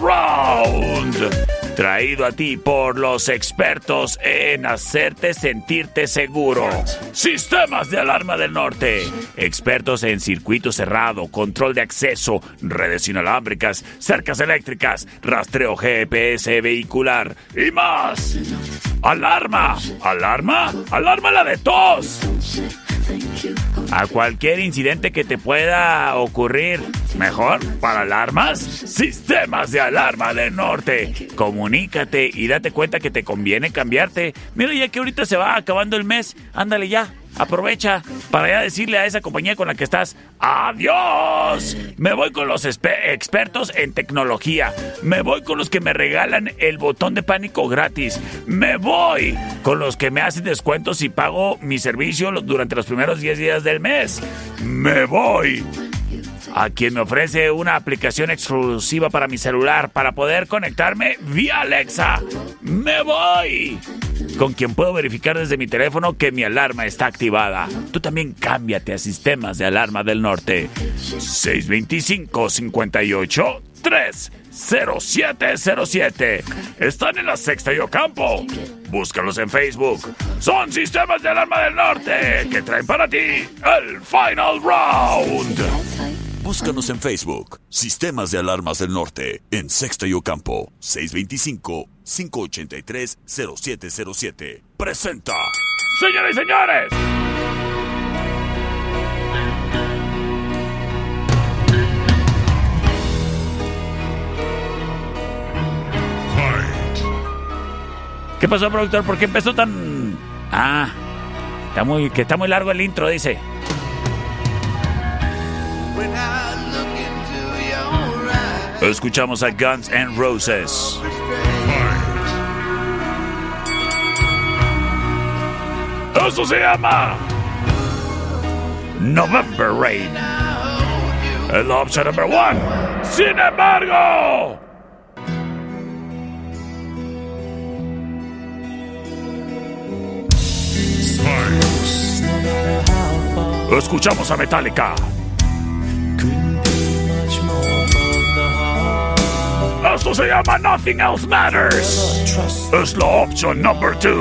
Round. Traído a ti por los expertos en hacerte sentirte seguro. Sistemas de alarma del norte. Expertos en circuito cerrado, control de acceso, redes inalámbricas, cercas eléctricas, rastreo GPS vehicular y más. Alarma, alarma, alarma la de tos a cualquier incidente que te pueda ocurrir. Mejor para alarmas, sistemas de alarma del norte. Comunícate y date cuenta que te conviene cambiarte. Mira ya que ahorita se va acabando el mes, ándale ya. Aprovecha para ya decirle a esa compañía con la que estás, adiós. Me voy con los expertos en tecnología. Me voy con los que me regalan el botón de pánico gratis. Me voy con los que me hacen descuentos y pago mi servicio durante los primeros 10 días del mes. Me voy a quien me ofrece una aplicación exclusiva para mi celular para poder conectarme vía Alexa. ¡Me voy! Con quien puedo verificar desde mi teléfono que mi alarma está activada. Tú también cámbiate a sistemas de alarma del norte. 625 58 30707. Están en la sexta y Ocampo. Búscalos en Facebook. Son sistemas de alarma del norte que traen para ti el Final Round. Búscanos en Facebook. Sistemas de Alarmas del Norte. En Sexta y Ocampo. 625-583-0707. Presenta. Señores y señores. ¿Qué pasó, productor? ¿Por qué empezó tan...? Ah, está muy, que está muy largo el intro, dice. Escuchamos a Guns N' Roses. Eso se llama November Rain. El opción number one. Sin embargo. Escuchamos a Metallica. Esto se llama Nothing Else Matters. Es la opción number two.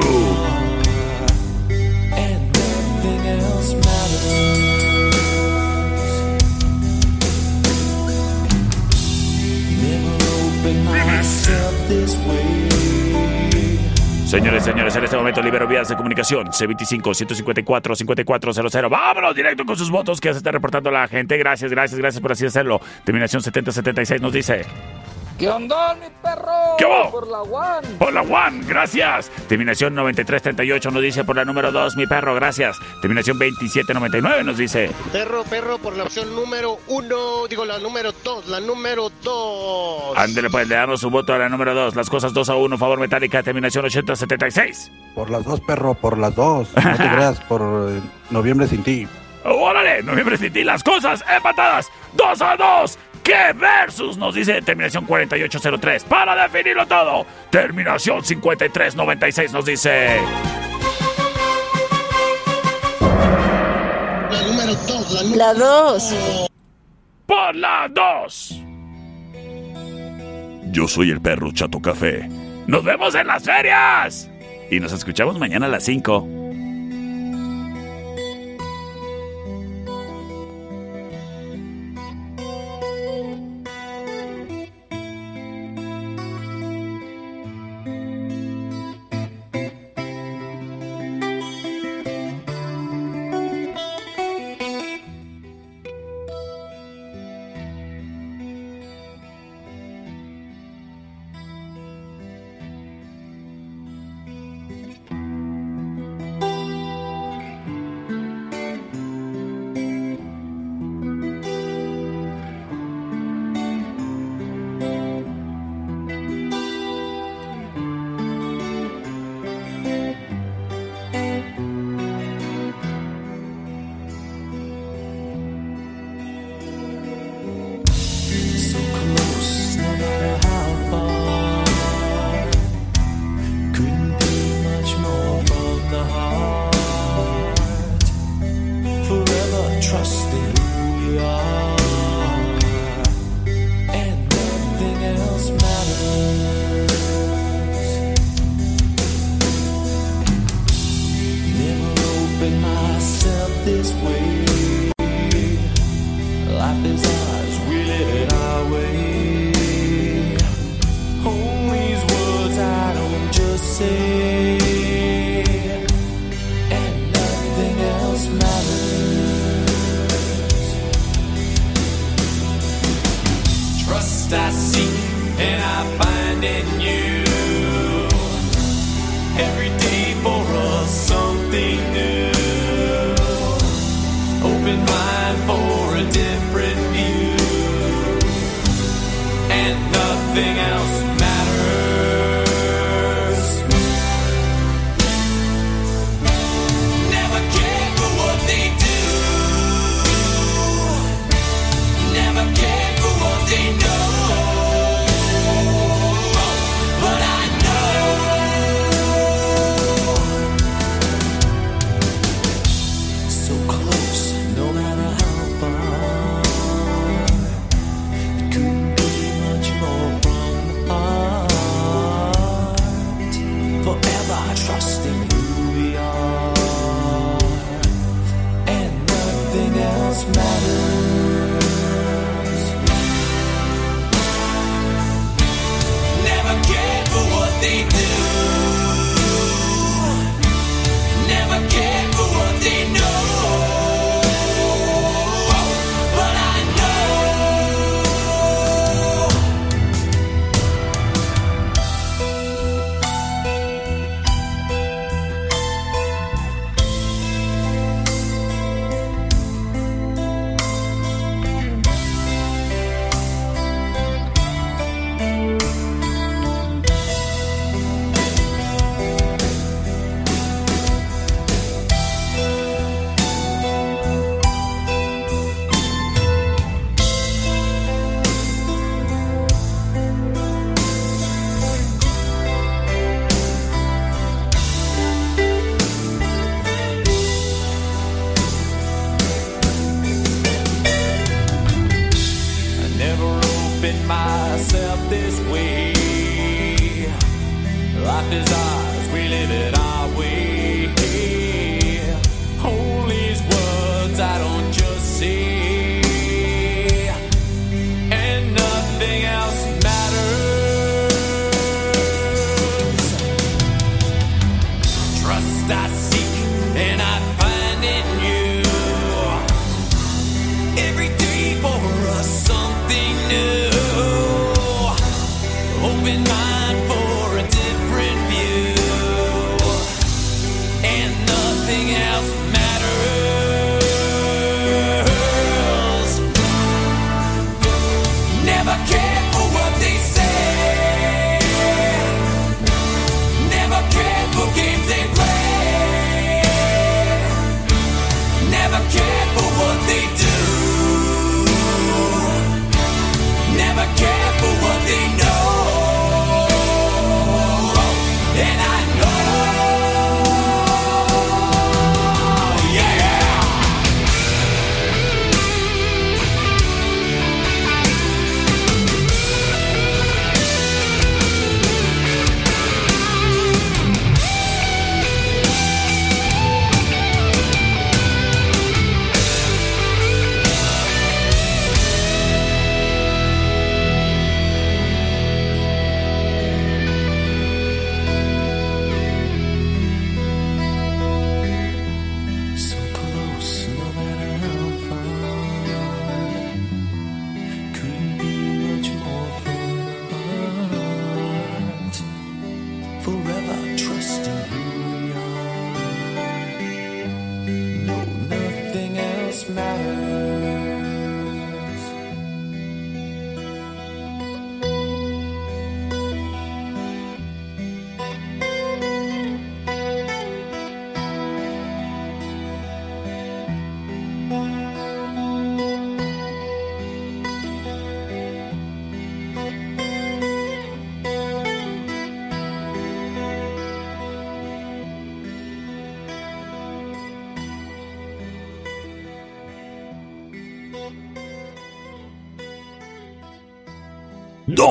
Señores, señores, en este momento libero vías de comunicación. C25-154-5400. Vámonos directo con sus votos que se está reportando la gente. Gracias, gracias, gracias por así hacerlo. Terminación 7076 nos dice. ¿Qué onda, mi perro? ¿Qué hubo? Por la one. Por la one, gracias. Terminación 9338 nos dice por la número 2, mi perro, gracias. Terminación 2799 nos dice. Perro, perro, por la opción número uno, digo la número dos, la número dos. Ándele, pues le damos su voto a la número 2. Las cosas 2 a 1, favor metálica, terminación 876. Por las dos, perro, por las dos. No te creas, por eh, noviembre sin ti. ¡Órale! Noviembre sin ti, las cosas empatadas. 2 a 2. ¿Qué versus? Nos dice terminación 4803. Para definirlo todo. Terminación 5396 nos dice. La número dos, la número La dos. Por la 2. Yo soy el perro Chato Café. ¡Nos vemos en las ferias! Y nos escuchamos mañana a las 5. Trust I seek and I find in you. Every day for us something new.